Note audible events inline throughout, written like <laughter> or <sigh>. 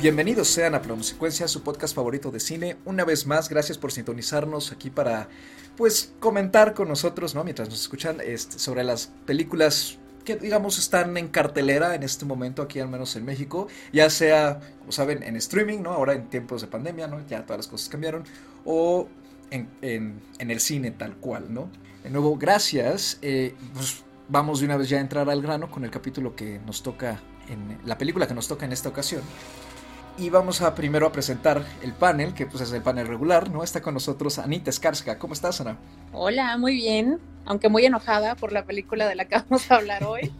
Bienvenidos sean a Secuencia, su podcast favorito de cine. Una vez más, gracias por sintonizarnos aquí para, pues, comentar con nosotros, ¿no? Mientras nos escuchan este, sobre las películas que, digamos, están en cartelera en este momento aquí, al menos en México. Ya sea, como saben, en streaming, ¿no? Ahora en tiempos de pandemia, ¿no? Ya todas las cosas cambiaron. O en, el cine tal cual, ¿no? De nuevo, gracias. Eh, pues, vamos de una vez ya a entrar al grano con el capítulo que nos toca en la película que nos toca en esta ocasión y vamos a primero a presentar el panel, que pues es el panel regular, ¿no? Está con nosotros Anita Skarsga. ¿Cómo estás, Ana? Hola, muy bien, aunque muy enojada por la película de la que <laughs> vamos a hablar hoy,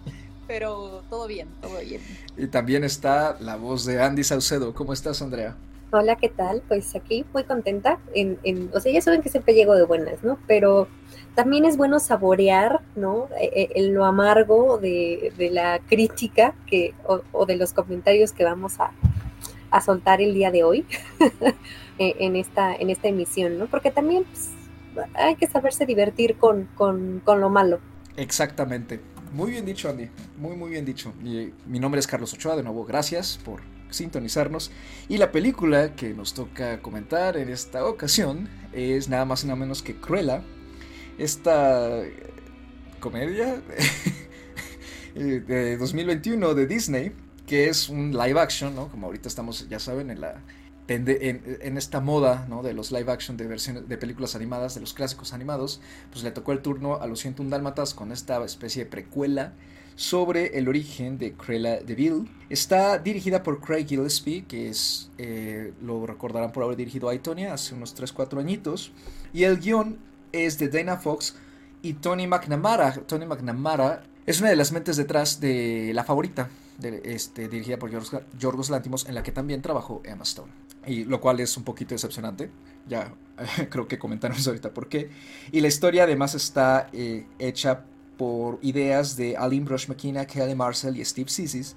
pero todo bien, todo bien. Y también está la voz de Andy Saucedo. ¿Cómo estás, Andrea? Hola, ¿qué tal? Pues aquí muy contenta. En, en, o sea, ya saben que siempre llego de buenas, ¿no? Pero también es bueno saborear, ¿no? E, e, lo amargo de, de la crítica que, o de los comentarios que vamos a, a soltar el día de hoy <laughs> e, en, esta, en esta emisión, ¿no? Porque también pues, hay que saberse divertir con, con, con, lo malo. Exactamente. Muy bien dicho, Andy. Muy, muy bien dicho. Mi, mi nombre es Carlos Ochoa, de nuevo, gracias por sintonizarnos. Y la película que nos toca comentar en esta ocasión es nada más y nada menos que Cruella. Esta comedia <laughs> de 2021 de Disney que es un live action, ¿no? Como ahorita estamos, ya saben, en la en, esta moda ¿no? de los live action de versiones de películas animadas, de los clásicos animados, pues le tocó el turno a los 101 Dálmatas con esta especie de precuela sobre el origen de Cruella de Vil. Está dirigida por Craig Gillespie, que es, eh, lo recordarán por haber dirigido a Itonia hace unos 3-4 añitos, y el guion es de Dana Fox y Tony McNamara. Tony McNamara es una de las mentes detrás de La Favorita, este, dirigida por Yorgos Lantimos, en la que también trabajó Emma Stone. Y lo cual es un poquito decepcionante. Ya <laughs> creo que comentamos ahorita por qué. Y la historia además está eh, hecha por ideas de Aline Brush McKenna, Kelly Marcel y Steve Sissis.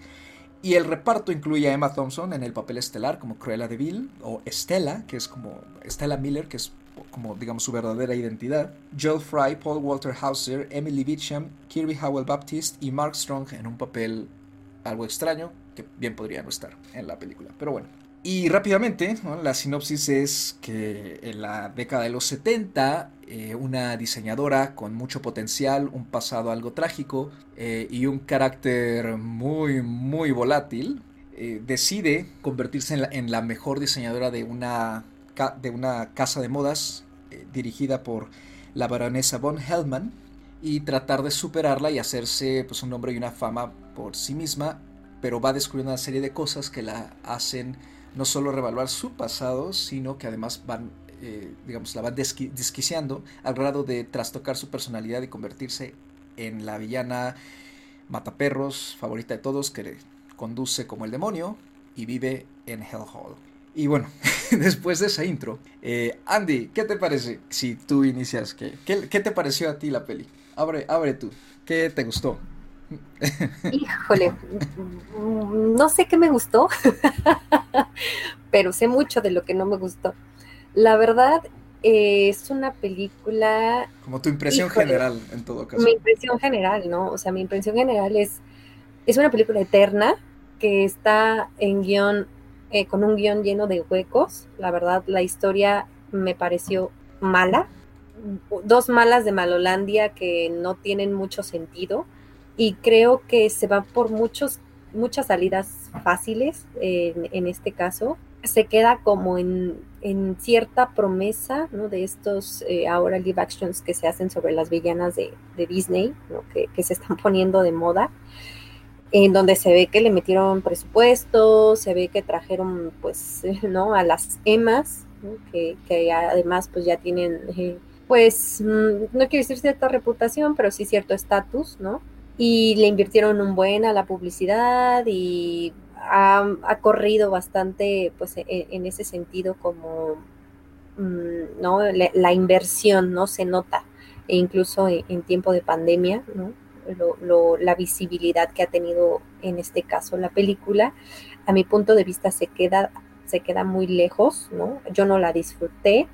Y el reparto incluye a Emma Thompson en el papel estelar como Cruella de Vil, o Estella, que es como Estella Miller, que es como digamos su verdadera identidad. Joel Fry, Paul Walter Hauser, Emily Beecham, Kirby Howell Baptiste y Mark Strong en un papel algo extraño que bien podría no estar en la película. Pero bueno. Y rápidamente, la sinopsis es que en la década de los 70, eh, una diseñadora con mucho potencial, un pasado algo trágico eh, y un carácter muy, muy volátil, eh, decide convertirse en la, mejor diseñadora de una, de una casa de modas dirigida por la baronesa von Hellman y tratar de superarla y hacerse pues, un nombre y una fama por sí misma, pero va descubriendo una serie de cosas que la hacen no solo revaluar su pasado, sino que además van, eh, digamos, la van desquiciando al grado de trastocar su personalidad y convertirse en la villana mataperros favorita de todos que conduce como el demonio y vive en Hellhole. Y bueno, <laughs> después de esa intro, eh, Andy, ¿qué te parece si tú inicias? ¿Qué, ¿Qué, te pareció a ti la peli? Abre, abre tú. ¿Qué te gustó? Híjole, no sé qué me gustó, pero sé mucho de lo que no me gustó. La verdad, es una película... Como tu impresión general, en todo caso. Mi impresión general, ¿no? O sea, mi impresión general es, es una película eterna que está en guion, eh, con un guion lleno de huecos. La verdad, la historia me pareció mala. Dos malas de Malolandia que no tienen mucho sentido y creo que se va por muchos, muchas salidas fáciles en, este caso. Se queda como en, cierta promesa ¿no? de estos eh, ahora live actions que se hacen sobre las villanas de, Disney, que, se están <laughs> poniendo de moda, en donde se ve que le metieron presupuesto, se ve que trajeron pues <laughs> ¿no? a las emas, que, además pues ya tienen... Eh, pues mm, no quiero decir cierta reputación, pero sí cierto estatus, ¿no? Y le invirtieron un buen a la publicidad y ha, corrido bastante pues e, en, ese sentido como mm, no la, inversión no se nota e incluso en, tiempo de pandemia ¿no? la visibilidad que ha tenido en este caso la película a mi punto de vista se queda se queda muy lejos no yo no la disfruté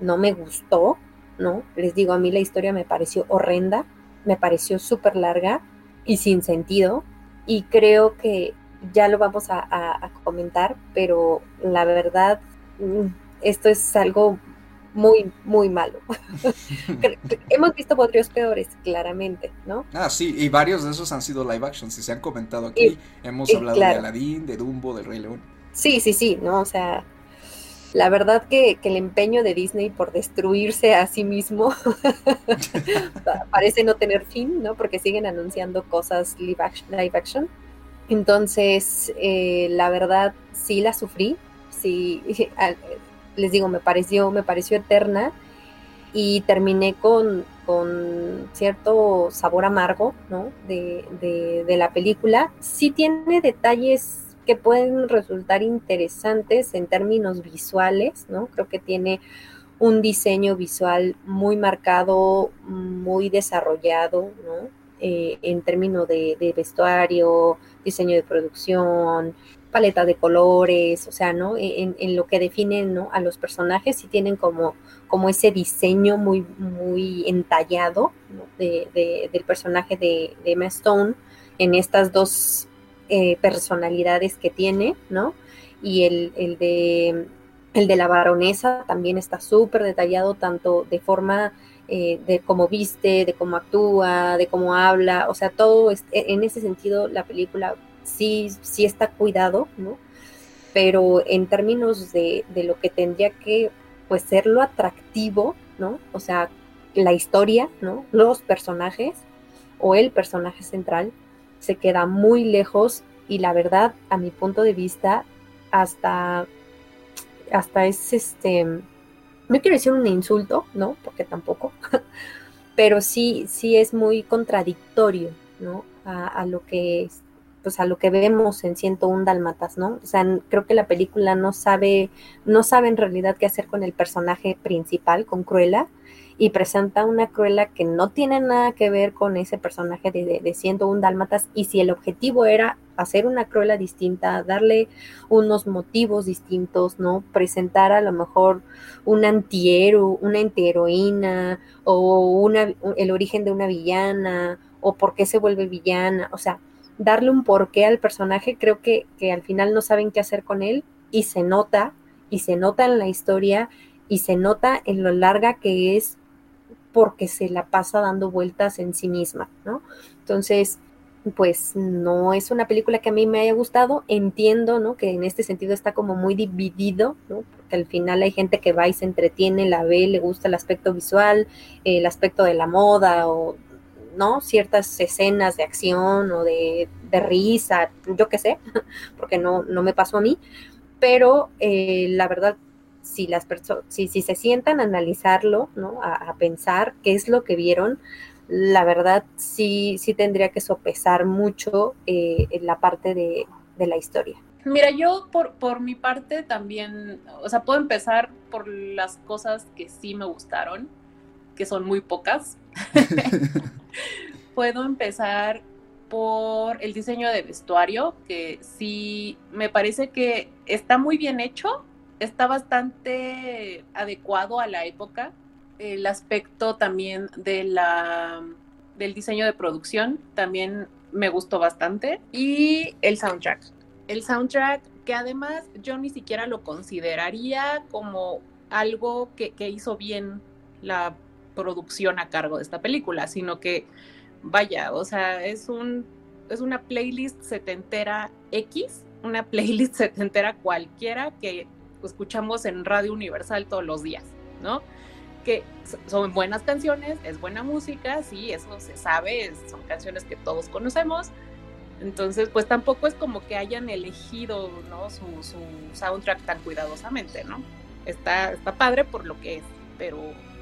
no me gustó no les digo a mí la historia me pareció horrenda me pareció súper larga y sin sentido. Y creo que ya lo vamos a, comentar, pero la verdad, mm, esto es algo muy, muy malo. <laughs> Hemos visto podrios peores, claramente, ¿no? Ah, sí, y varios de esos han sido live action, si se han comentado aquí. Hemos hablado de Aladdin, de Dumbo, de Rey León. Sí, sí, sí, ¿no? O sea, la verdad que, el empeño de Disney por destruirse a sí mismo <laughs> parece no tener fin, ¿no? Porque siguen anunciando cosas live action. Entonces, eh, la verdad, sí la sufrí, sí, <laughs> les digo, me pareció, me pareció eterna y terminé con, con cierto sabor amargo, ¿no? De, de, de la película. Sí tiene detalles que pueden resultar interesantes en términos visuales, ¿no? Creo que tiene un diseño visual muy marcado, muy desarrollado, ¿no? Eh, en términos de, vestuario, diseño de producción, paleta de colores, o sea, ¿no? En, lo que definen ¿no? a los personajes, sí tienen como, como ese diseño muy, muy entallado del personaje de, de Emma Stone en estas dos eh, personalidades que tiene, ¿no? Y el, el, de, el de la baronesa también está súper detallado, tanto de forma eh, de cómo viste, de cómo actúa, de cómo habla, o sea, todo e, en ese sentido la película sí, sí está cuidado, ¿no? Pero en términos de, de lo que tendría que, pues, ser lo atractivo, ¿no? O sea, la historia, ¿no? Los personajes o el personaje central, se queda muy lejos y la verdad, a mi punto de vista, hasta, hasta es este, no quiero decir un insulto, ¿no? Porque tampoco, <laughs> pero sí, sí es muy contradictorio, ¿no? A, lo que pues a lo que vemos en 101 Dálmatas, ¿no? O sea, creo que la película no sabe, no sabe en realidad qué hacer con el personaje principal, con Cruella, y presenta una Cruella que no tiene nada que ver con ese personaje de, de, 101 Dálmatas y si el objetivo era hacer una Cruella distinta, darle unos motivos distintos, ¿no? Presentar a lo mejor un antihéroe, una antiheroína o una, el origen de una villana o por qué se vuelve villana, o sea, darle un porqué al personaje, creo que, que al final no saben qué hacer con él y se nota, y se nota en la historia y se nota en lo larga que es porque se la pasa dando vueltas en sí misma, ¿no? Entonces, pues no es una película que a mí me haya gustado, entiendo, ¿no? Que en este sentido está como muy dividido, ¿no? Porque al final hay gente que va y se entretiene, la ve, le gusta el aspecto visual, el aspecto de la moda o, ¿no? Ciertas escenas de acción o de, risa, yo qué sé, <laughs> porque no, no me pasó a mí, pero eh, la verdad si las personas, si, si, se sientan a analizarlo, ¿no? A, pensar qué es lo que vieron, la verdad sí, sí tendría que sopesar mucho eh, en la parte de, la historia. Mira, yo por, por mi parte también, o sea, puedo empezar por las cosas que sí me gustaron, que son muy pocas. <laughs> puedo empezar por el diseño de vestuario, que sí me parece que está muy bien hecho, está bastante adecuado a la época. El aspecto también de la, del diseño de producción también me gustó bastante. Y el soundtrack. El soundtrack que además yo ni siquiera lo consideraría como algo que, que hizo bien la producción a cargo de esta película, sino que, vaya, o sea, es un es una playlist setentera X, una <laughs> playlist setentera cualquiera que escuchamos en Radio Universal todos los días, ¿no? Que son buenas canciones, es buena música, sí, eso se sabe, son canciones que todos conocemos. Entonces, pues tampoco es como que hayan elegido, ¿no? Su, soundtrack tan cuidadosamente, ¿no? Está, está padre por lo que es, pero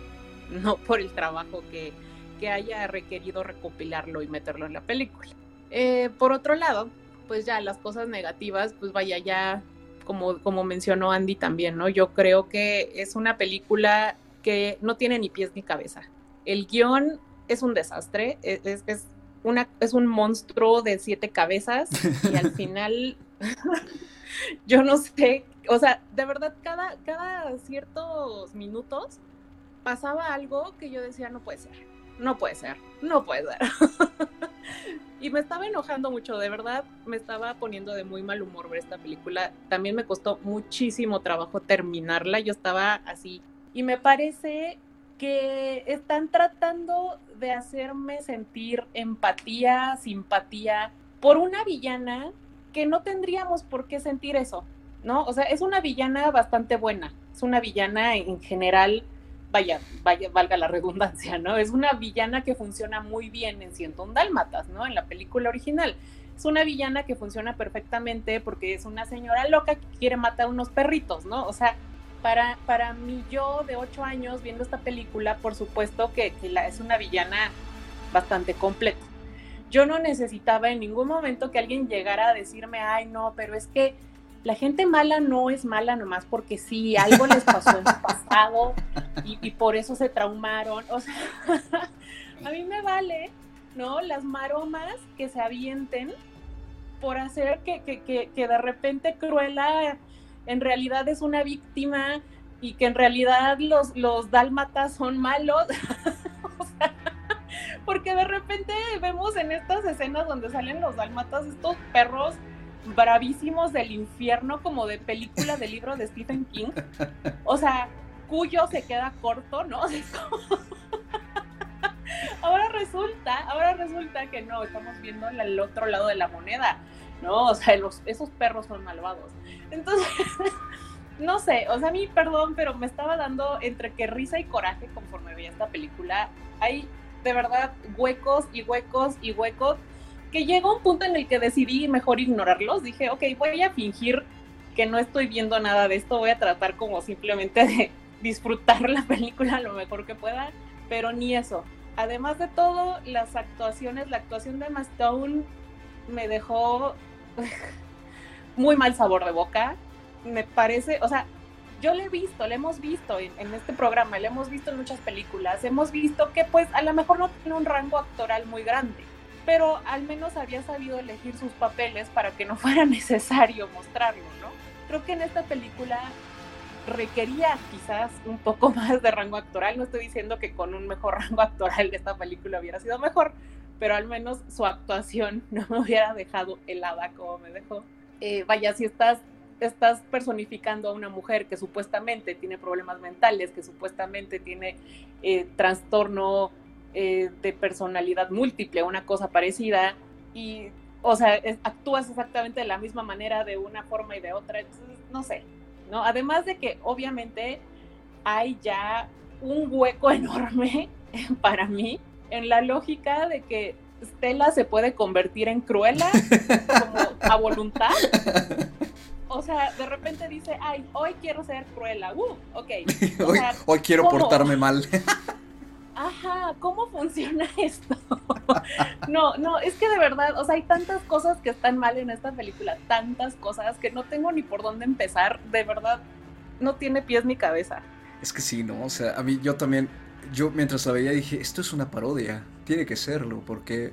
<laughs> no por el trabajo que, que haya requerido recopilarlo y meterlo en la película. Eh, por otro lado, pues ya las cosas negativas, pues vaya, ya como, mencionó Andy también, ¿no? Yo creo que es una película que no tiene ni pies ni cabeza. El guion es un desastre, e, es, es, una, es un monstruo de siete cabezas y al <laughs> final <laughs> yo no sé, o sea, de verdad cada, cada ciertos minutos pasaba algo que yo decía no puede ser, no puede ser, no puede ser. <laughs> <laughs> y me estaba enojando mucho, de verdad, me estaba poniendo de muy mal humor ver esta película. También me costó muchísimo trabajo terminarla, yo estaba así. Y me parece que están tratando de hacerme sentir empatía, simpatía por una villana que no tendríamos por qué sentir eso, ¿no? O sea, es una villana bastante buena, es una villana en general, vaya, vaya, valga la redundancia, ¿no? Es una villana que funciona muy bien en Ciento Dálmatas, ¿no? En la película original. Es una villana que funciona perfectamente porque es una señora loca que quiere matar unos perritos, ¿no? O sea, para, para mí yo de ocho años viendo esta película, por supuesto que, es una villana bastante completa. Yo no necesitaba en ningún momento que alguien llegara a decirme, ay no, pero es que la gente mala no es mala nomás porque sí, algo les pasó en su <laughs> pasado y, y por eso se traumaron. O sea, <laughs> a mí me vale, ¿no? Las maromas que se avienten por hacer que, que, que, que de repente Cruella en realidad es una víctima y que en realidad los, los dálmatas son malos. <laughs> porque de repente vemos en estas escenas donde salen los dálmatas estos perros bravísimos del infierno como de película de libro de Stephen King. O sea, cuyo se queda corto, ¿no? <laughs> ahora resulta, ahora resulta que no, estamos viendo el otro lado de la moneda. ¿no? O sea, esos perros son malvados. Entonces, <laughs> no sé, o sea, a mí, perdón, pero me estaba dando entre que risa y coraje conforme veía esta película. Hay de verdad huecos y huecos y huecos que llegó un punto en el que decidí mejor ignorarlos. Dije, ok, voy a fingir que no estoy viendo nada de esto, voy a tratar como simplemente de disfrutar la película lo mejor que pueda, pero ni eso. Además de todo, las actuaciones, la actuación de Emma Stone me dejó muy mal sabor de boca. Me parece, o sea, yo le he visto, le hemos visto en, este programa, le hemos visto en muchas películas, hemos visto que pues a lo mejor no tiene un rango actoral muy grande, pero al menos había sabido elegir sus papeles para que no <laughs> fuera necesario mostrarlo, ¿no? Creo que en esta película requería quizás un poco <laughs> más de rango actoral, no estoy diciendo que con un mejor <laughs> rango actoral de esta película hubiera sido mejor, pero al menos su actuación no me hubiera dejado helada como me dejó. Eh, vaya, si estás, estás personificando a una mujer que supuestamente tiene problemas mentales, que supuestamente tiene eh, trastorno eh, de personalidad múltiple, una cosa parecida, y, o sea, actúas exactamente de la misma manera de una forma y de otra, entonces, no sé, ¿no? Además de que obviamente hay ya un hueco <laughs> enorme para mí en la lógica de que Stella se puede convertir en Cruella como a voluntad. O sea, de repente dice, ay, hoy quiero ser Cruella. Uh, ok. <laughs> hoy, quiero portarme mal. <laughs> Ajá, ¿cómo funciona <laughs> esto? no, no, es que de verdad, o sea, hay tantas cosas que están mal en esta película, tantas cosas que no tengo ni por dónde empezar. De verdad, no tiene pies ni cabeza. Es que sí, ¿no? O sea, a mí yo también yo mientras la veía dije, esto es una parodia, tiene que serlo, porque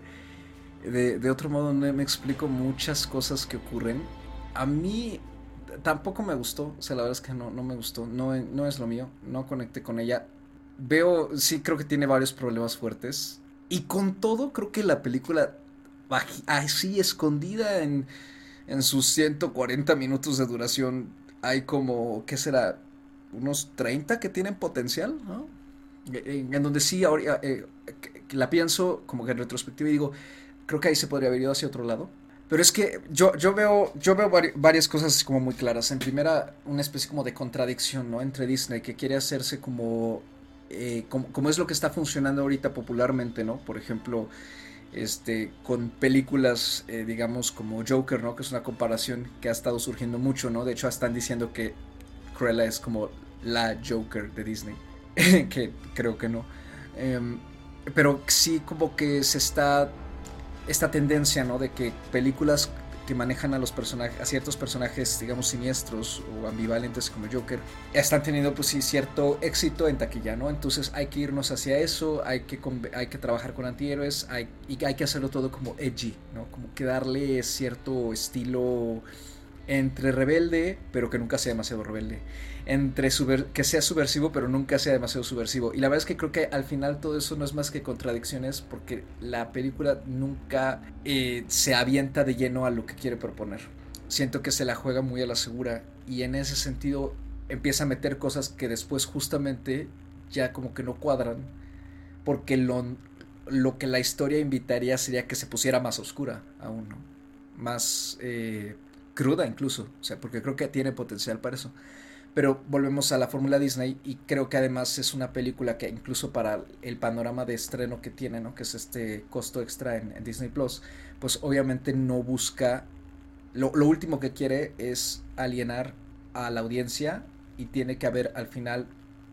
de, otro modo no me explico muchas cosas que ocurren. A mí tampoco me gustó, o sea, la verdad es que no, no me gustó, no, no es lo mío, no conecté con ella. Veo, sí, creo que tiene varios problemas fuertes. Y con todo, creo que la película, así escondida en, en sus 140 minutos de duración, hay como, ¿qué será? Unos 30 que tienen potencial, ¿no? en, donde sí ahora, eh, la pienso como que en retrospectiva y digo, creo que ahí se podría haber ido hacia otro lado. Pero es que yo, yo veo, yo veo varias cosas como muy claras. En primera, una especie como de contradicción, ¿no? Entre Disney, que quiere hacerse como, eh, como, es lo que está funcionando ahorita popularmente, ¿no? Por ejemplo, este, con películas, eh, digamos, como Joker, ¿no? Que es una comparación que ha estado surgiendo mucho, ¿no? De hecho, están diciendo que Cruella es como la Joker de Disney. <laughs> que creo que no. Em, pero sí como que se está esta tendencia, ¿no? De que películas que manejan a los personajes, a ciertos personajes, digamos, siniestros o ambivalentes como Joker, están teniendo, pues sí, cierto éxito en taquilla, ¿no? Entonces hay que irnos hacia eso, hay que, hay que trabajar con antihéroes, y hay que hacerlo todo como edgy, ¿no? Como que darle cierto estilo entre rebelde, pero que nunca sea demasiado rebelde, entre que sea subversivo, pero nunca sea demasiado subversivo. Y la verdad es que creo que al final todo eso no es más que contradicciones, porque la película nunca eh, se avienta de lleno a lo que quiere proponer. Siento que se la juega muy a la segura, y en ese sentido empieza a meter cosas que después justamente ya como que no cuadran, porque lo, lo que la historia invitaría sería que se pusiera más oscura aún. Más eh, cruda incluso, o sea, porque creo que tiene potencial para eso. Pero volvemos a la fórmula Disney y creo que además es una película que incluso para el panorama de estreno que tiene, ¿no? Que es este costo extra en, Disney Plus, pues obviamente no busca, lo, último que quiere es alienar a la audiencia y tiene que haber al final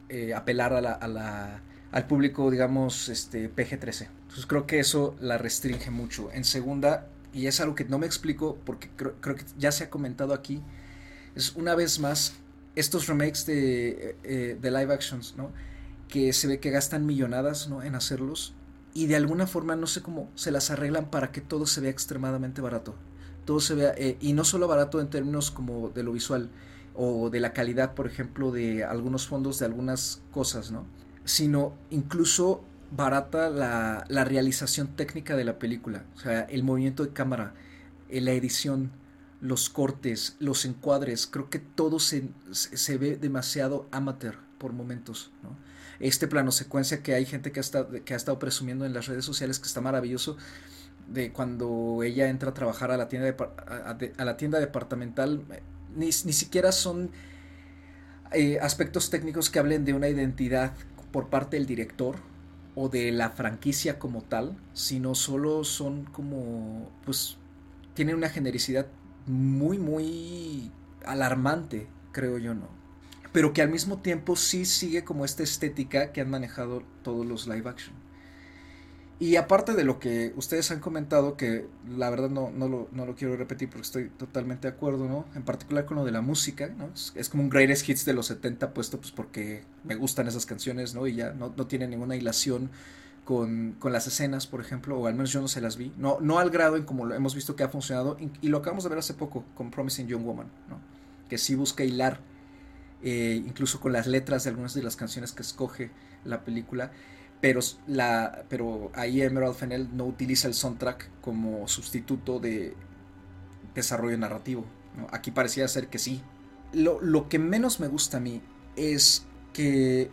eh, apelar a la al público, digamos, este, PG-13. Entonces creo que eso la restringe mucho. En segunda, y es algo que no me explico porque creo, que ya se ha comentado aquí, es una vez más estos remakes de, eh, de live actions, ¿no? Que se ve que gastan millonadas, ¿no? En hacerlos. Y de alguna forma no sé cómo se las arreglan para que todo se vea extremadamente barato. Todo se vea, eh, y no solo barato en términos como de lo visual o de la calidad, por ejemplo, de algunos fondos de algunas cosas, ¿no? sino incluso barata la, realización técnica de la película. O sea, el movimiento de cámara, eh, la edición, los cortes, los encuadres, creo que todo se, se ve demasiado amateur por momentos. Este plano secuencia que hay gente que ha, estado, que ha estado presumiendo en las redes sociales que está maravilloso, de cuando ella entra a trabajar a la tienda, a, la tienda departamental, eh, ni, ni siquiera son eh, aspectos técnicos que hablen de una identidad por parte del director o de la franquicia como tal, sino solo son como, pues, tienen una genericidad muy, muy alarmante, creo yo, ¿no? Pero que al mismo tiempo sí sigue como esta estética que han manejado todos los live action. Y aparte de lo que ustedes han comentado, que la verdad no, no, lo, no lo quiero repetir porque estoy totalmente de acuerdo, ¿no? En particular con lo de la música, ¿no? Es, como un greatest hits de los 70 puesto pues porque me gustan esas canciones, ¿no? Y ya no, no tiene ninguna hilación con, con, las escenas, por ejemplo, o al menos yo no se las vi. No, no al grado en como lo hemos visto que ha funcionado, y, lo acabamos de ver hace poco con Promising Young Woman, ¿no? Que sí busca hilar, eh, incluso con las letras de algunas de las canciones que escoge la película pero, la, pero ahí Emerald Fennell no utiliza el soundtrack como sustituto de desarrollo narrativo. Aquí parecía ser que sí. Lo, lo que menos me gusta a mí es que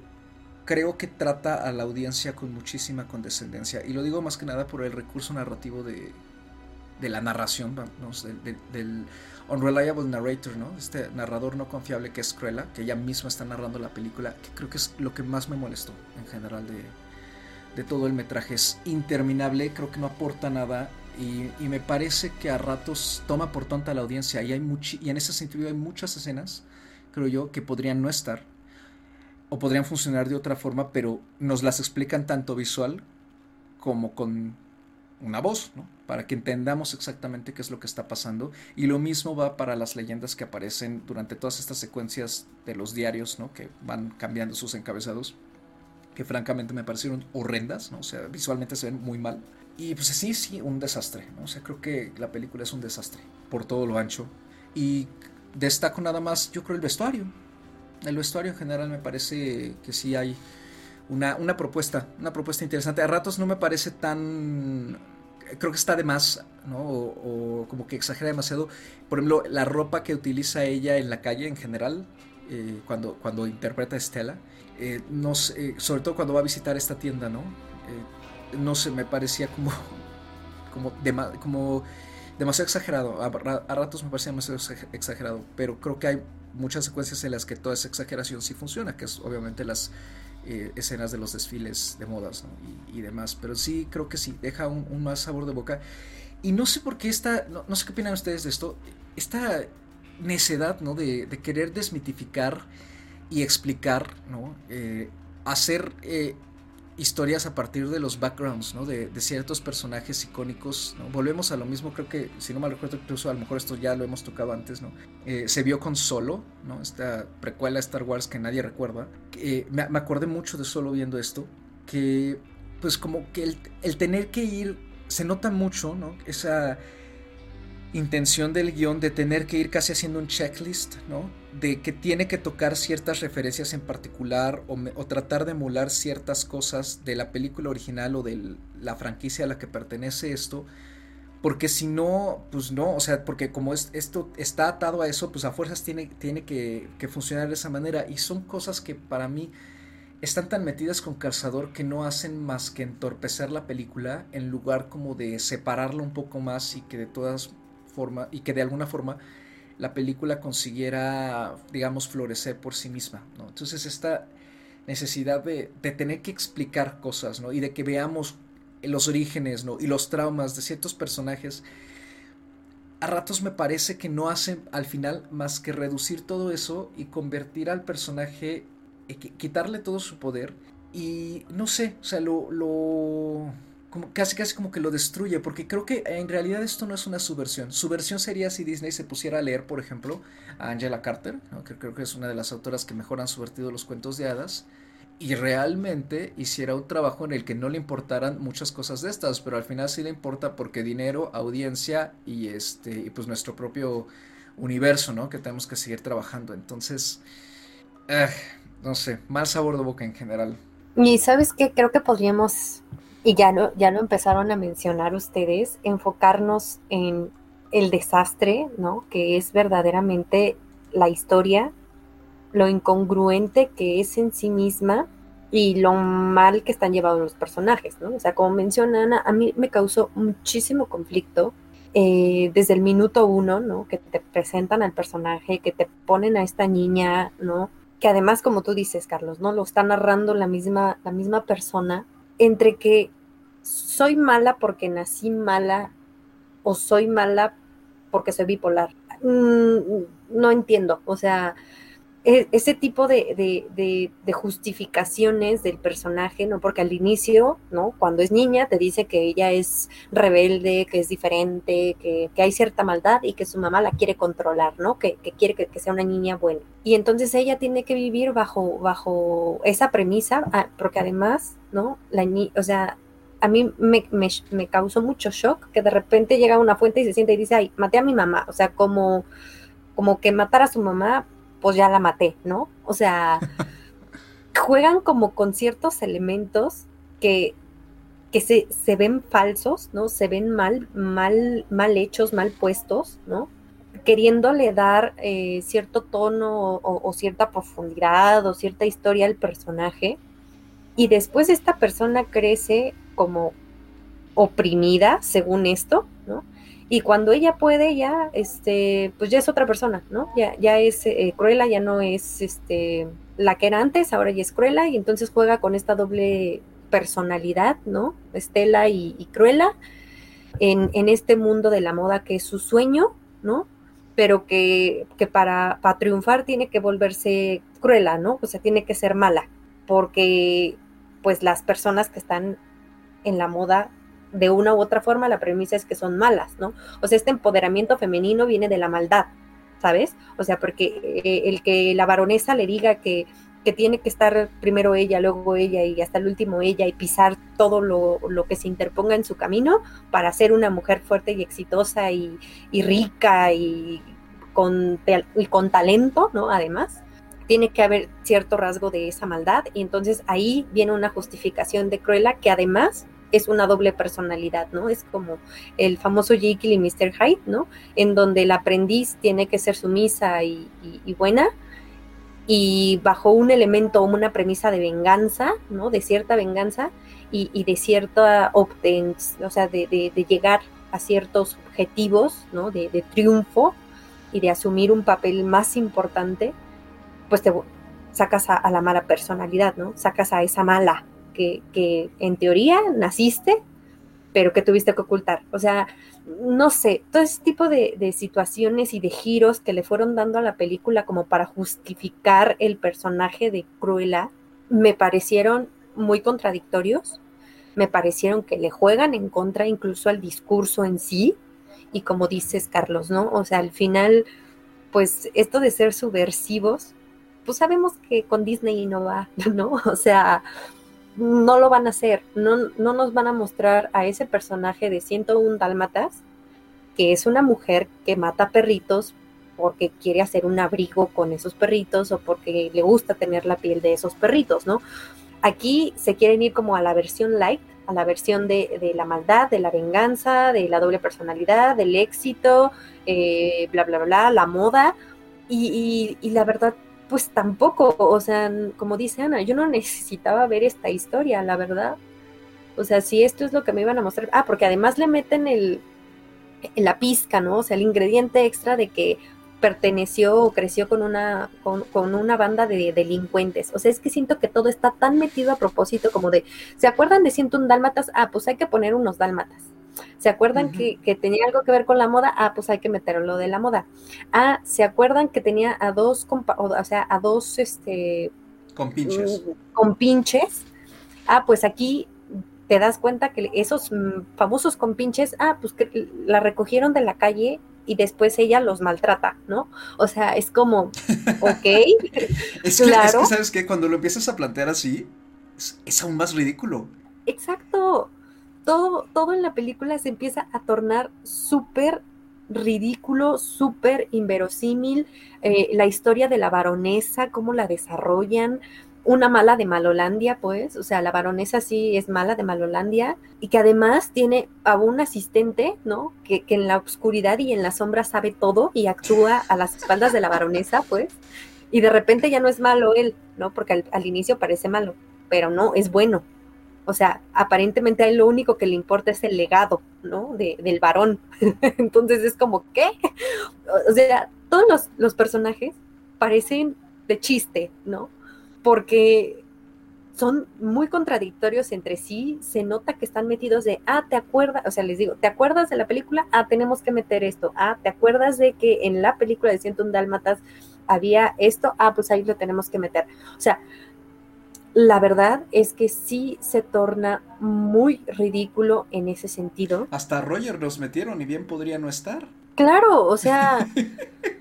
creo que trata a la audiencia con muchísima condescendencia. Y lo digo más que nada por el recurso narrativo de, de la narración, del unreliable narrator, ¿no? Este narrador no confiable que es Cruella, que ella misma está narrando la película, que creo que es lo que más me molestó en general de, de todo el metraje. Es interminable, creo que no aporta nada y, me parece que a ratos toma por tonta la audiencia y, hay y en ese sentido hay muchas escenas, creo yo, que podrían no estar o podrían funcionar de otra forma, pero nos las explican tanto visual como con una voz, ¿no? para que entendamos exactamente qué es lo que está pasando. Y lo mismo va para las leyendas que aparecen durante todas estas secuencias de los diarios, ¿no? que van cambiando sus encabezados que francamente me parecieron horrendas, ¿no? O sea, visualmente se ven muy mal. Y pues sí, sí, un desastre, ¿no? O sea, creo que la película es un desastre por todo lo ancho. Y destaco nada más, yo creo, el vestuario. El vestuario en general me parece que sí hay una, una propuesta, una propuesta interesante. A ratos no me parece tan... Creo que está de más, ¿no? O, como que exagera demasiado. Por ejemplo, la ropa que utiliza ella en la calle en general, eh, cuando, cuando interpreta a Estela eh, no sé, sobre todo cuando va a visitar esta tienda, ¿no? Eh, no sé, me parecía como, como, como demasiado exagerado. A, ratos me parecía demasiado exagerado, pero creo que hay muchas secuencias en las que toda esa exageración sí funciona, que es obviamente las eh, escenas de los desfiles de modas y, demás. Pero sí, creo que sí, deja un, más sabor de boca. Y no sé por qué esta, no, sé qué opinan ustedes de esto, esta necedad, ¿no? De, de querer desmitificar y explicar, ¿no? Eh, hacer eh, historias a partir de los backgrounds, ¿no? De, ciertos personajes icónicos. Volvemos a lo mismo, creo que, si no mal recuerdo, incluso a lo mejor esto ya lo hemos tocado antes, ¿no? Eh, se vio con Solo, ¿no? Esta precuela de Star Wars que nadie recuerda. me, me, acordé mucho de Solo viendo esto, que pues como que el, el tener que ir, se nota mucho, ¿no? Esa intención del guion de tener que ir casi haciendo un checklist, ¿no? De que tiene que tocar ciertas referencias en particular o, tratar de emular ciertas cosas de la película original o de la franquicia a la que pertenece esto. Porque si no, pues no, o sea, porque como esto está atado a eso, pues a fuerzas tiene, tiene que, que funcionar de esa manera. Y son cosas que para mí están tan metidas con calzador que no hacen más que entorpecer la película en lugar como de separarla un poco más y que de todas forma y que de alguna forma la película consiguiera, digamos, florecer por sí misma, ¿no? Entonces esta necesidad de, de, tener que explicar cosas, ¿no? Y de que veamos los orígenes, ¿no? Y los traumas de ciertos personajes, a ratos me parece que no hacen al final más que reducir todo eso y convertir al personaje, eh, quitarle todo su poder y no sé, o sea, lo, lo como, casi casi como que lo destruye, porque creo que en realidad esto no es una subversión. Subversión sería si Disney se pusiera a leer, por ejemplo, a Angela Carter, que creo que es una de las autoras que mejor han subvertido los cuentos de hadas, y realmente hiciera un trabajo en el que no le importaran muchas cosas de estas, pero al final sí le importa porque dinero, audiencia y este y pues nuestro propio universo, ¿no? Que tenemos que seguir trabajando. Entonces, eh, no sé, mal sabor de boca en general. Y sabes qué, creo que podríamos y ya lo, ya lo empezaron a mencionar ustedes, enfocarnos en el desastre, ¿no? Que es verdaderamente la historia, lo incongruente que es en sí misma y lo mal que están llevados los personajes, ¿no? O sea, como mencionan, a mí me causó muchísimo conflicto eh, desde el minuto uno, ¿no? Que te presentan al personaje, que te ponen a esta niña, ¿no? Que además, como tú dices, Carlos, ¿no? Lo está narrando la misma, la misma persona entre que soy mala porque nací mala o soy mala porque soy bipolar. Mm, no entiendo, o sea, ese tipo de, justificaciones del personaje, ¿no? Porque al inicio, ¿no? Cuando es niña te dice que ella es rebelde, que es diferente, que, hay cierta maldad y que su mamá la quiere controlar, ¿no? Que, quiere que, sea una niña buena. Y entonces ella tiene que vivir bajo, bajo esa premisa, ah, porque además, ¿no? La o sea, a mí me, me, causó mucho shock que de repente llega una fuente y se siente y dice, ay, maté a mi mamá. O sea, como, como que matar a su mamá pues ya la maté, ¿no? O sea, <laughs> juegan como con ciertos elementos que, que se, se, ven falsos, ¿no? Se ven mal, mal, mal hechos, mal puestos, ¿no? Queriéndole dar eh, cierto tono o, cierta profundidad o cierta historia al personaje. Y después esta persona crece como oprimida, según esto. Y cuando ella puede ya, este, pues ya es otra persona, ¿no? Ya, ya es eh, Cruella, ya no es este, la que era antes, ahora ya es Cruella y entonces juega con esta doble personalidad, ¿no? Estela y, Cruella en, en, este mundo de la moda que es su sueño, ¿no? Pero que, que para, para triunfar tiene que volverse Cruella, ¿no? O sea, tiene que ser mala, porque pues las personas que están en la moda de una u otra forma la premisa es que son malas, ¿no? O sea, este empoderamiento femenino viene de la maldad, ¿sabes? O sea, porque eh, el que la baronesa le diga que, que, tiene que estar primero ella, luego ella y hasta el último ella y pisar todo lo, lo que se interponga en su camino para ser una mujer fuerte y exitosa y, y rica y con, y con talento, ¿no? Además tiene que haber cierto rasgo de esa maldad y entonces ahí viene una justificación de Cruella que además es una doble personalidad, ¿no? Es como el famoso Jekyll y Mr. Hyde, ¿no? En donde el aprendiz tiene que ser sumisa y, buena y bajo un elemento o una premisa de venganza, ¿no? De cierta venganza y, de cierta obtención, o sea, de, llegar a ciertos objetivos, ¿no? De, triunfo y de asumir un papel más importante, pues te sacas a, a la mala personalidad, ¿no? Sacas a esa mala, que, en teoría naciste, pero que tuviste que ocultar. O sea, no sé, todo ese tipo de, situaciones y de giros que le fueron dando a la película como para justificar el personaje de Cruella, me parecieron muy contradictorios, me parecieron que le juegan en contra incluso al discurso en sí, y como dices, Carlos, ¿no? O sea, al final, pues esto de ser subversivos, pues sabemos que con Disney no va, <laughs> ¿no? O sea, no lo van a hacer, no, no nos van a mostrar a ese personaje de 101 dálmatas que es una mujer que mata perritos porque quiere hacer un abrigo con esos perritos o porque le gusta tener la piel de esos perritos, ¿no? Aquí se quieren ir como a la versión light, a la versión de, la maldad, de la venganza, de la doble personalidad, del éxito, eh, bla, bla, bla, la moda. Y, y, la verdad, pues tampoco, o sea, como dice Ana, yo no necesitaba ver esta historia, la verdad. O sea, si esto es lo que me iban a mostrar. Ah, porque además le meten el, la pizca, ¿no? O sea, el ingrediente extra de que perteneció o creció con una, con, una banda de delincuentes. O sea, es que siento que todo está tan metido a propósito como de, ¿se acuerdan de un Dálmatas? Ah, pues hay que poner unos dálmatas. ¿Se acuerdan que, tenía algo que ver con la moda? Ah, pues hay que meterlo de la moda. Ah, ¿se acuerdan que tenía a dos, o sea, a dos, este... Con pinches. Mm, con pinches. Ah, pues aquí te das cuenta que esos mm, famosos compinches, ah, pues que la recogieron de la calle y después ella los maltrata, ¿no? O sea, es como, <laughs> ok, es, que, ¿sabes qué? Cuando lo empiezas a plantear así, es, aún más ridículo. Exacto. Todo, todo en la película se empieza a tornar súper ridículo, súper inverosímil. Eh, la historia de la baronesa, cómo la desarrollan, una mala de Malolandia, pues, o sea, la baronesa sí es mala de Malolandia, y que además tiene a un asistente, ¿no? Que, en la oscuridad y en la sombra sabe todo y actúa a las espaldas de la baronesa, pues, y de repente ya no es malo él, ¿no? Porque al, inicio parece malo, pero no, es bueno. O sea, aparentemente a él lo único que le importa es el legado, ¿no? De, del varón. <laughs> Entonces es como, ¿qué? O sea, todos los, los personajes parecen de chiste, ¿no? porque son muy contradictorios entre sí, se nota que están metidos de, ah, te acuerdas, o sea, les digo, ¿te acuerdas de la película? Ah, tenemos que meter esto. Ah, ¿te acuerdas de que en la película de un Dálmatas había esto? Ah, pues ahí lo tenemos que meter. O sea, la verdad es que sí se torna muy ridículo en ese sentido. Hasta Roger los metieron y bien podría no estar. Claro, o sea,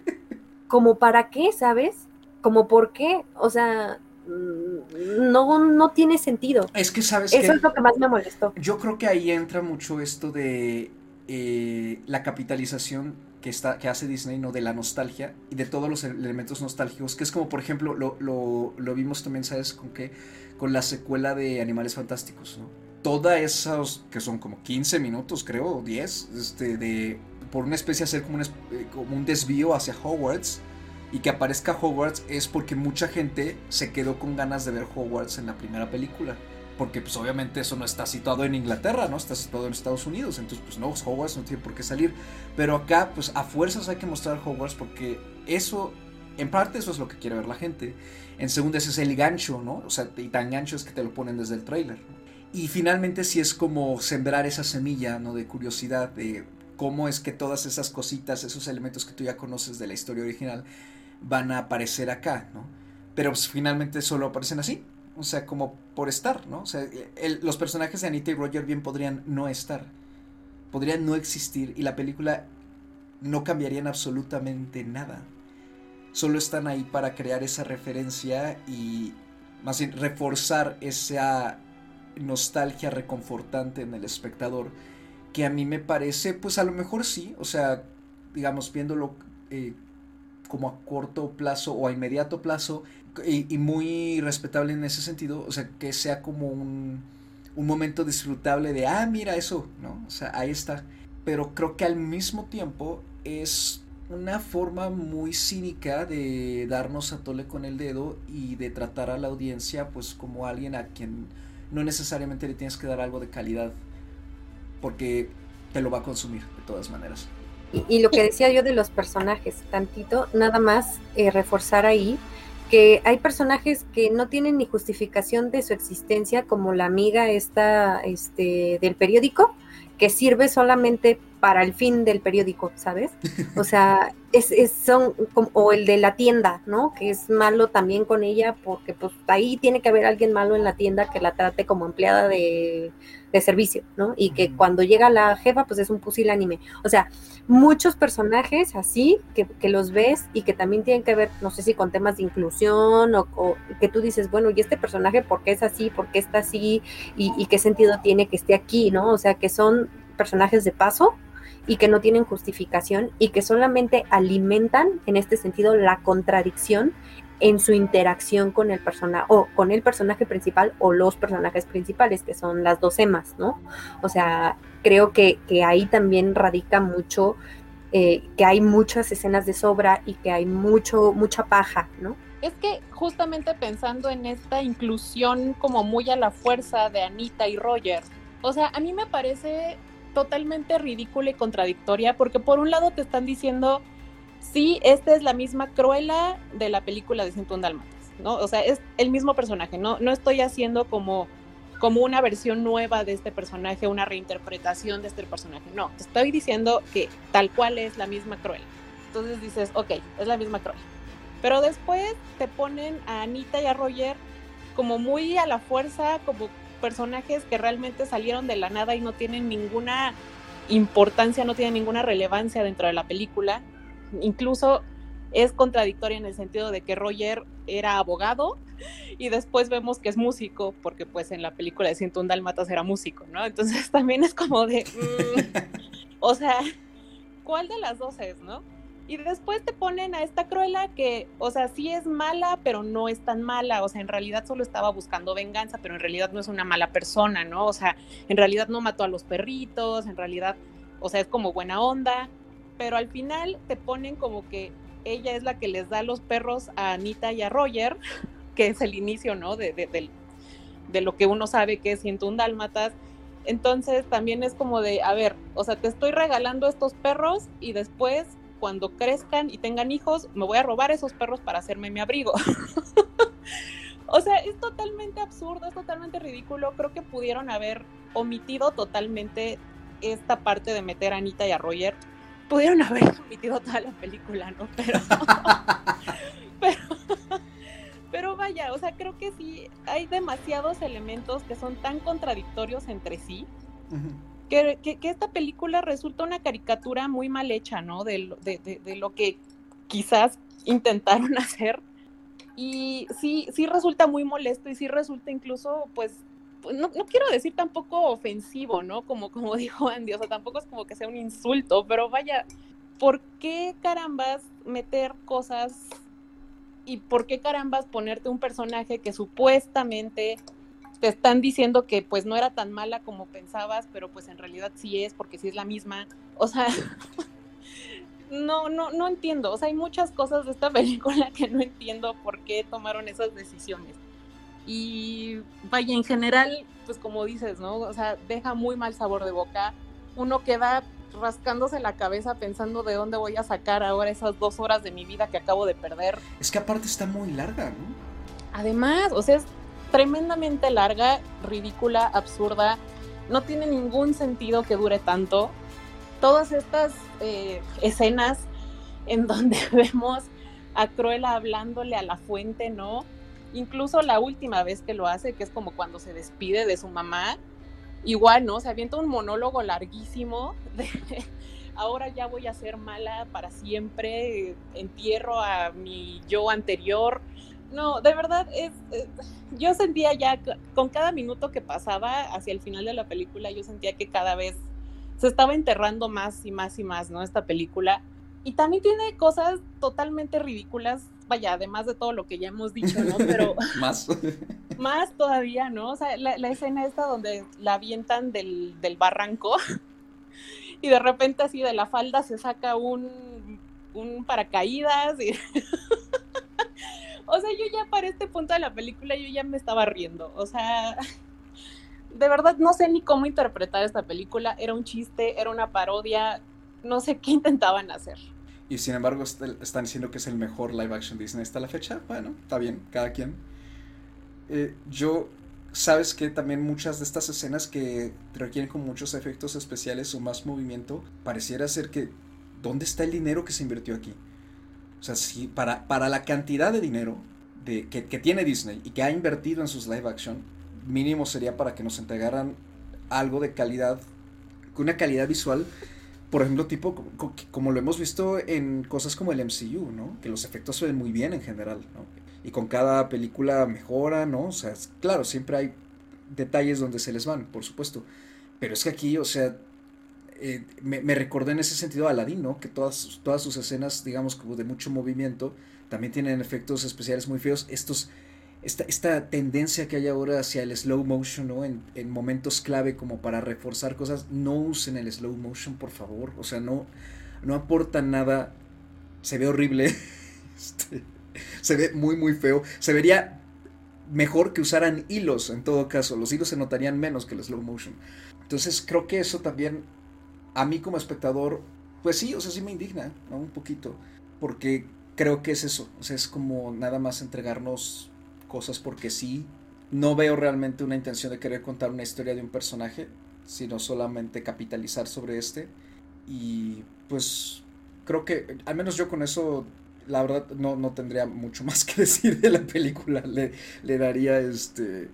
<laughs> como para qué, ¿sabes? Como por qué, o sea, Mm, no, no tiene sentido. Es que sabes Eso es lo que más me molestó. Yo creo que ahí entra mucho esto de eh, la capitalización que, está, que hace Disney, ¿no? De la nostalgia y de todos los elementos nostálgicos, que es como, por ejemplo, lo, lo, vimos también, ¿sabes? Con qué? Con la secuela de Animales Fantásticos, ¿no? Todas esas, que son como 15 minutos, creo, 10, este, de, por una especie de hacer como un, eh, como un desvío hacia Hogwarts, y que aparezca Hogwarts es porque mucha gente se quedó con ganas de ver Hogwarts en la primera película. Porque pues obviamente eso no está situado en Inglaterra, ¿no? Está situado en Estados Unidos. Entonces pues no, Hogwarts no tiene por qué salir. Pero acá pues a fuerzas hay que mostrar Hogwarts porque eso, en parte eso es lo que quiere ver la gente. En segunda ese es el gancho, ¿no? O sea, y tan gancho es que te lo ponen desde el tráiler. Y finalmente sí es como sembrar esa semilla, ¿no? De curiosidad de cómo es que todas esas cositas, esos elementos que tú ya conoces de la historia original, van a aparecer acá, ¿no? Pero pues, finalmente solo aparecen así, o sea, como por estar, ¿no? O sea, los personajes de Anita y Roger bien podrían no estar, podrían no existir y la película no cambiaría en absolutamente nada. Solo están ahí para crear esa referencia y más bien reforzar esa nostalgia reconfortante en el espectador que a mí me parece, pues a lo mejor sí, o sea, digamos, viéndolo eh, como a corto plazo o a inmediato plazo y, muy respetable en ese sentido, o sea, que sea como un, un momento disfrutable de, ah, mira eso, ¿no? O sea, ahí está. Pero creo que al mismo tiempo es una forma muy cínica de darnos a tole con el dedo y de tratar a la audiencia pues como alguien a quien no necesariamente le tienes que dar algo de calidad porque te lo va a consumir de todas maneras. Y, lo que decía yo de los personajes, tantito, nada más eh, reforzar ahí que hay personajes que no tienen ni justificación de su existencia, como la amiga esta este, del periódico, que sirve solamente para el fin del periódico, ¿sabes? O sea, <laughs> es, es son, o el de la tienda, ¿no? Que es malo también con ella porque pues ahí tiene que haber alguien malo en la tienda que la trate como empleada de, de servicio, ¿no? Y que cuando llega la jefa pues es un pusilánime. O sea, muchos personajes así que, que, los ves y que también tienen que ver, no sé si con temas de inclusión o, que tú dices, bueno, ¿y este personaje por qué es así? ¿Por qué está así? ¿Y, y qué sentido tiene que esté aquí? ¿No? O sea, que son personajes de paso y que no tienen justificación y que solamente alimentan en este sentido la contradicción en su interacción con el personaje o con el personaje principal o los personajes principales que son las dos emas, ¿no? O sea, creo que, que ahí también radica mucho eh, que hay muchas escenas de sobra y que hay mucho mucha paja, ¿no? Es que justamente pensando en esta inclusión como muy a la fuerza de Anita y Roger, o sea, a mí me parece totalmente ridícula y contradictoria porque por un lado te están diciendo, sí, esta es la misma Cruella de la película de 101 Dálmatas, ¿no? O sea, es el mismo personaje, ¿no? No estoy haciendo como, como una versión nueva de este personaje, una reinterpretación de este personaje, no, te estoy diciendo que tal cual es la misma Cruella. Entonces dices, ok, es la misma Cruella pero después te ponen a Anita y a Roger como muy a la fuerza, como personajes que realmente salieron de la nada y no tienen ninguna importancia, no tienen ninguna relevancia dentro de la película. Incluso es contradictoria en el sentido de que Roger era abogado y después vemos que es músico, porque pues en la película de 101 Dálmatas era músico, ¿no? Entonces <laughs> también es como de, mm, o sea, ¿cuál de las dos es, no? Y después te ponen a esta Cruella que, o sea, sí es mala, pero no es tan mala. O sea, en realidad solo estaba buscando venganza, pero en realidad no es una mala persona, ¿no? O sea, en realidad no mató a los perritos, en realidad, o sea, es como buena onda. Pero al final te ponen como que ella es la que les da los perros a Anita y a Roger, <laughs> que es el inicio, ¿no? De, de, de lo que uno sabe que es 101 dálmatas. Entonces también es como de, a ver, o sea, te estoy regalando estos perros y después cuando crezcan y tengan hijos, me voy a robar esos perros para hacerme mi abrigo. <laughs> o sea, es totalmente absurdo, es totalmente ridículo. Creo que pudieron haber omitido totalmente esta parte de meter a Anita y a Roger. Pudieron haber <laughs> omitido toda la película, ¿no? <laughs> Pero, pero, vaya, o sea, creo que sí hay demasiados elementos que son tan contradictorios entre sí que, esta película resulta una caricatura muy mal hecha, ¿no? De, de, lo que quizás intentaron <laughs> hacer. Y sí, sí resulta muy molesto y sí resulta incluso, pues, pues no, no, quiero decir tampoco ofensivo, ¿no? Como, como <laughs> dijo Andy, o sea, tampoco es como que sea un insulto, pero vaya, ¿por qué carambas meter cosas y por qué carambas ponerte un personaje que supuestamente te están diciendo que pues no era tan mala como pensabas, pero pues en realidad sí es, porque sí es la misma. O sea, <laughs> no, no, no entiendo. O sea, hay muchas cosas de esta <laughs> película que no entiendo por qué tomaron esas decisiones. Y vaya, en general, pues como dices, ¿no? O sea, deja muy mal sabor de boca. Uno queda rascándose la cabeza pensando de dónde voy a sacar ahora esas dos horas de mi vida que acabo de perder. Es que aparte está muy larga, ¿no? Además, o sea, es tremendamente larga, ridícula, absurda. No tiene ningún sentido que dure tanto. Todas estas eh, escenas en donde <laughs> vemos a Cruella hablándole a la fuente, ¿no? Incluso la última vez que lo hace, que es como cuando se despide de su mamá, igual, ¿no? Se avienta un monólogo larguísimo de <laughs> ahora ya voy a ser mala para siempre, entierro a mi yo anterior, no, de verdad, es, yo sentía ya, con cada minuto que pasaba hacia el final de la película, yo sentía que cada vez se estaba enterrando más y más y más, ¿no? Esta película. Y también tiene cosas totalmente ridículas, vaya, además de todo lo que ya hemos dicho, ¿no? Pero... <laughs> más. <laughs> más todavía, ¿no? O sea, la, escena esta donde la avientan del, del barranco <laughs> y de repente así de la falda se saca un, un paracaídas y... O sea, yo ya para este punto de la película yo ya me estaba riendo. O sea, <laughs> de verdad no sé ni cómo interpretar esta película. Era un chiste, era una parodia. No sé qué intentaban hacer. Y sin embargo están diciendo que es el mejor live action Disney hasta la fecha. Bueno, está bien, cada quien. Eh, yo, sabes que también muchas de estas escenas que requieren con muchos efectos especiales o más movimiento, pareciera ser que, ¿dónde está el dinero que se invirtió aquí? O sea, si para, para la cantidad de dinero de, que, tiene Disney y que ha invertido en sus live action, mínimo sería para que nos entregaran algo de calidad, una calidad visual, por ejemplo, tipo como lo hemos visto en cosas como el MCU, ¿no? Que los efectos se ven muy bien en general, ¿no? Y con cada película mejora, ¿no? O sea, claro, siempre hay detalles donde se les van, por supuesto. Pero es que aquí, o sea, eh, me, me, en ese sentido a Aladdin, ¿no? Que todas, todas sus escenas, digamos, como de mucho movimiento, también tienen efectos especiales muy feos. Estos, esta, esta tendencia que hay ahora hacia el slow motion, ¿no? En, en, momentos clave como para reforzar cosas, no usen el slow motion, por favor. O sea, no, no aporta nada. Se ve horrible. <laughs> Este, se ve muy, muy feo. Se vería mejor que usaran hilos en todo caso. Los hilos se notarían menos que el slow motion. Entonces creo que eso también a mí como espectador, pues sí, o sea, sí me indigna. Un poquito. Porque creo que es eso. O sea, es como nada más entregarnos cosas porque sí. No veo realmente una intención de querer contar una historia de un personaje, sino solamente capitalizar sobre este. Y pues creo que, al menos yo con eso, la verdad, no, no tendría mucho <laughs> más que decir de la película. Le, le daría este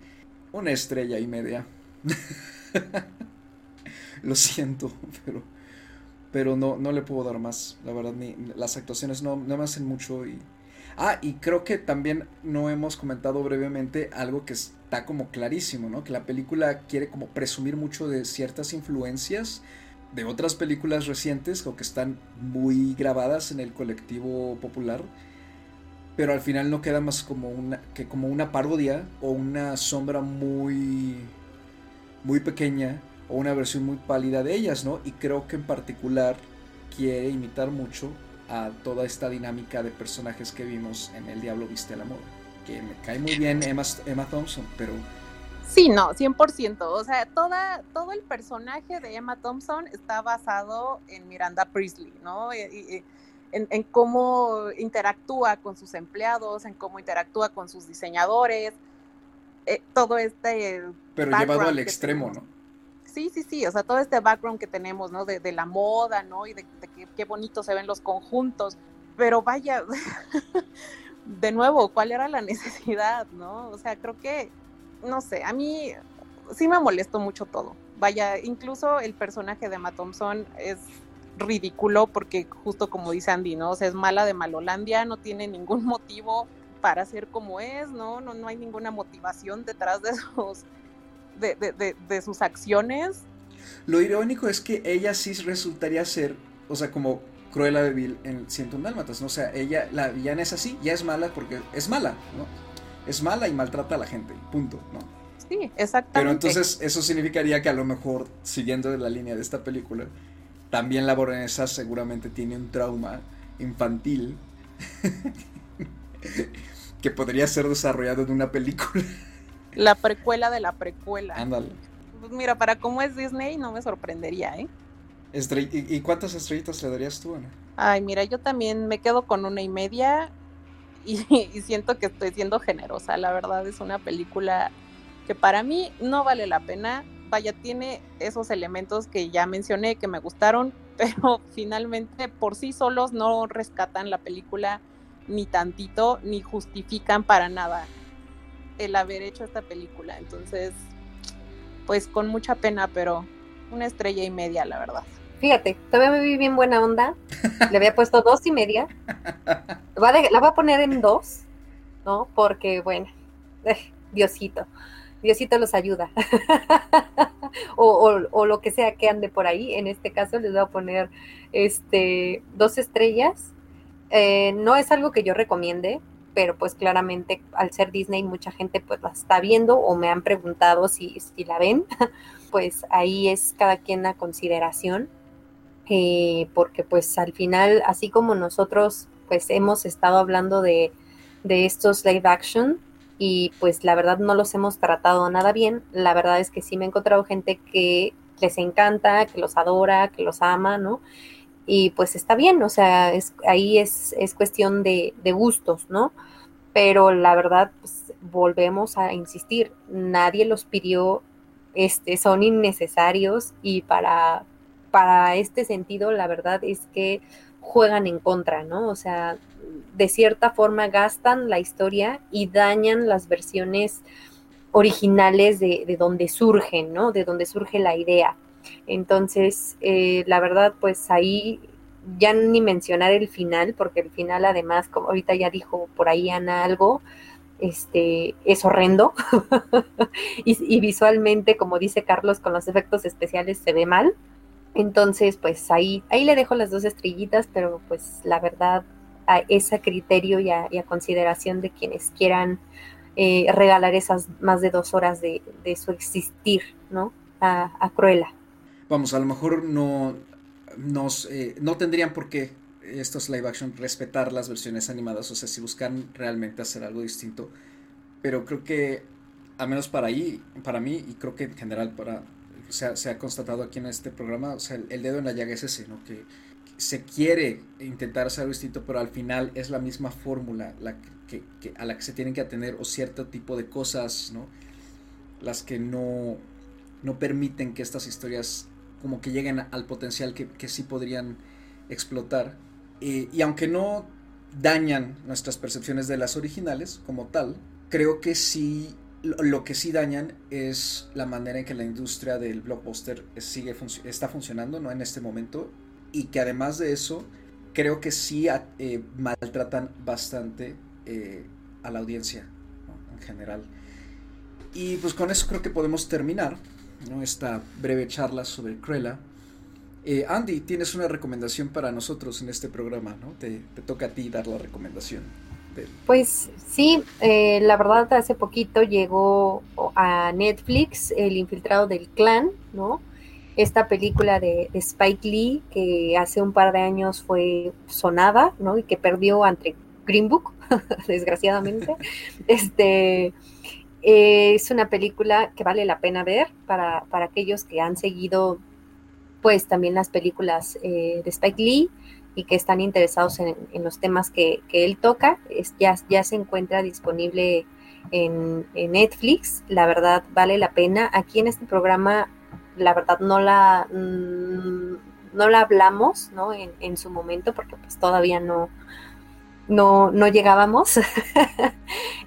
una estrella y media. <laughs> Lo siento, <laughs> pero, pero no, no le puedo dar más. La verdad, ni, las actuaciones no, no me hacen mucho. Y... Ah, y creo que también no hemos comentado brevemente algo que está como clarísimo, ¿no? Que la película quiere como presumir mucho de ciertas influencias de otras películas recientes o que están muy grabadas en el colectivo popular pero al final no queda más como una que como una parodia o una sombra muy muy pequeña o una versión muy pálida de ellas, ¿no? Y creo que en particular quiere imitar mucho a toda esta dinámica de personajes que vimos en El Diablo Viste el Amor. Que me cae muy bien Emma, Emma Thompson, pero... Sí, no, 100%. O sea, toda, todo el personaje de Emma Thompson está basado en Miranda Priestley, ¿no? Y, en, en, cómo interactúa con sus empleados, en cómo interactúa con sus diseñadores, eh, todo este... Pero llevado al extremo, ¿no? Sí, sí, sí, o sea, todo este background que tenemos, ¿no? De, la moda, ¿no? Y de, qué, qué bonito se ven los conjuntos, pero vaya, <laughs> de nuevo, ¿cuál era la <laughs> necesidad, no? O sea, creo que, no sé, a mí sí me molestó mucho todo. Vaya, incluso el personaje de Emma Thompson es ridículo porque justo como dice Andy, ¿no? O sea, es mala de Malolandia, no tiene ningún <laughs> motivo para ser como es, ¿no? No, no hay ninguna motivación detrás de esos de, sus acciones. Lo irónico es que ella sí resultaría ser, o sea, como Cruella de Vil en Ciento Dálmatas, ¿no? O sea, ella, la villana es así, ya es mala porque es mala, ¿no? Es mala y maltrata a la gente, punto, ¿no? Sí, exactamente. Pero entonces eso significaría que a lo mejor, siguiendo la línea de esta película, también la boronesa seguramente tiene un trauma infantil <laughs> que podría ser desarrollado en una película. La precuela de la precuela. Ándale. Pues mira, para cómo es Disney no me sorprendería, ¿eh? ¿Y, cuántas estrellitas le darías tú, Ana? Ay, mira, yo también me quedo con una y media <laughs> y, siento que estoy siendo generosa. La verdad es una película que para mí no vale la pena. Vaya, tiene esos elementos que ya mencioné que me gustaron, <laughs> pero finalmente por sí solos no rescatan la película ni tantito, ni justifican para nada el haber hecho esta película. Entonces, pues con mucha pena, pero una estrella y media, la verdad. Fíjate, todavía me vi bien buena onda. <laughs> Le había puesto dos y media. La voy a poner en dos, ¿no? Porque, bueno, eh, Diosito. Diosito los ayuda. <laughs> o, o, lo que sea que ande por ahí. En este caso les voy a poner este dos estrellas. Eh, no es algo que yo recomiende pero pues claramente al ser Disney mucha gente pues la está viendo o me han preguntado si, si la ven, <laughs> pues ahí es cada quien la consideración, eh, porque pues al final, así como nosotros pues hemos estado hablando de, de estos live action y pues la verdad no los hemos tratado nada bien, la verdad es que sí me he encontrado gente que les encanta, que los adora, que los ama, ¿no? Y pues está bien, o sea, es, ahí es, es cuestión de, de, gustos, ¿no? Pero la verdad, pues, volvemos a insistir, nadie los pidió, este, son innecesarios y para, para este sentido, la verdad es que juegan en contra, ¿no? O sea, de cierta forma gastan la historia y dañan las versiones originales de, de donde surgen, ¿no? De donde surge la idea. Entonces, eh, la verdad, pues ahí ya ni mencionar el final, porque el final además, como ahorita ya dijo por ahí Ana algo, este, es horrendo <laughs> y, visualmente, como dice Carlos, con los efectos especiales se ve mal. Entonces, pues ahí, ahí le dejo las dos estrellitas, pero pues la verdad, a ese criterio y a, consideración de quienes quieran eh, regalar esas más de dos horas de, su existir, ¿no? A, Cruella. Vamos, a lo mejor no, nos, eh, no tendrían por qué estos live action respetar las versiones animadas, o sea, si buscan realmente hacer algo distinto, pero creo que, al menos para ahí, para mí, y creo que en general para, se ha, constatado aquí en este programa, o sea, el, dedo en la llaga es ese, ¿no? Que, se quiere intentar hacer algo distinto, pero al final es la misma fórmula la que, a la que se tienen que atener o cierto tipo de cosas, ¿no? Las que no, no permiten que estas historias como que lleguen al potencial que, sí podrían explotar. y aunque no dañan nuestras percepciones de las originales como tal, creo que sí lo, que sí dañan es la manera en que la industria del blockbuster sigue está funcionando ¿no? en este momento y que además de eso creo que sí eh, maltratan bastante eh, a la audiencia en general. Y pues con eso creo que podemos terminar esta breve charla sobre Cruella. Eh, Andy, tienes una recomendación para nosotros en este programa, ¿no? Te, te toca a ti dar la recomendación. Pues sí, eh, la verdad hace poquito llegó a Netflix El infiltrado del clan, ¿no? Esta película de, Spike Lee que hace un par de años fue sonada, ¿no? Y que perdió ante Green Book, <laughs> desgraciadamente. <laughs> este eh, es una película que vale la pena ver para, para aquellos que han seguido pues también las películas eh, de Spike Lee y que están interesados en, los temas que, él toca, es, ya, ya se encuentra disponible en, Netflix. La verdad vale la pena. Aquí en este programa, la verdad no la, mm, no la hablamos ¿no? En, su momento porque pues todavía no, no, no llegábamos. <laughs>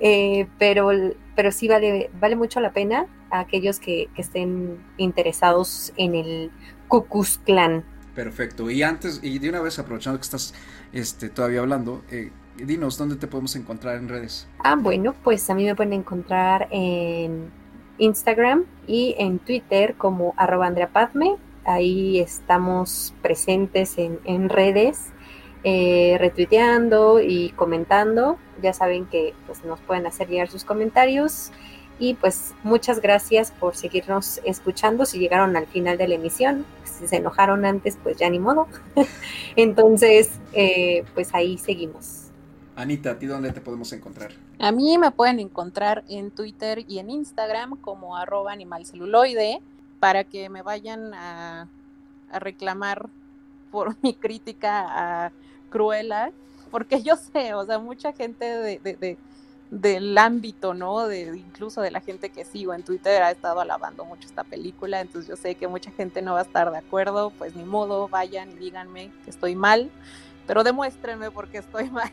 Eh, pero, pero sí vale, vale mucho la pena a aquellos que, que estén interesados en el Cucus Clan. Perfecto. Y antes, y de una vez aprovechando que estás este, todavía hablando, eh, dinos dónde te podemos encontrar en redes. Ah, bueno, pues a mí me pueden encontrar en Instagram y en Twitter como arroba Andrea Ahí estamos presentes en, redes, eh, retuiteando y comentando. Ya saben que pues, nos pueden hacer llegar sus comentarios. Y pues muchas gracias por seguirnos escuchando. Si llegaron al final de la emisión, si se enojaron antes, pues ya ni modo. <laughs> Entonces, eh, pues ahí seguimos. Anita, ¿a ti dónde te podemos encontrar? A mí me pueden encontrar en Twitter y en Instagram como arroba animalceluloide para que me vayan a, reclamar por mi crítica a Cruella, porque yo sé, o sea, mucha gente de del ámbito, ¿no? De incluso de la gente que sigo en Twitter ha estado alabando mucho esta película, entonces yo sé que mucha gente no va a estar de acuerdo, pues ni modo, vayan y díganme que estoy mal, pero demuéstrenme por qué estoy <laughs> mal.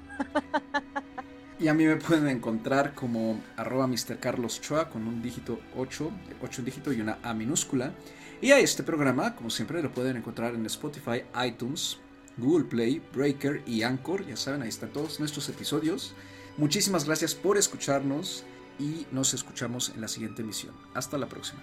Y a mí me pueden encontrar como arroba Mr. Carlos Choa con un dígito 8, 8 dígito y una A minúscula. Y a este programa, como siempre, lo pueden encontrar en Spotify, iTunes, Google Play, Breaker y Anchor. Ya saben, ahí están todos nuestros episodios. Muchísimas gracias por escucharnos y nos escuchamos en la siguiente emisión. Hasta la próxima.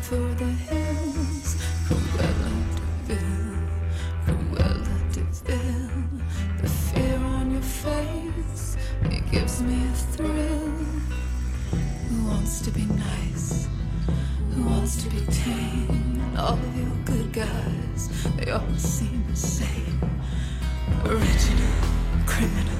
For the hills. The fear on your face, it gives me a thrill. Who wants to be nice? Who wants to be tame? And all of your good guys, they all seem the same. Original criminal.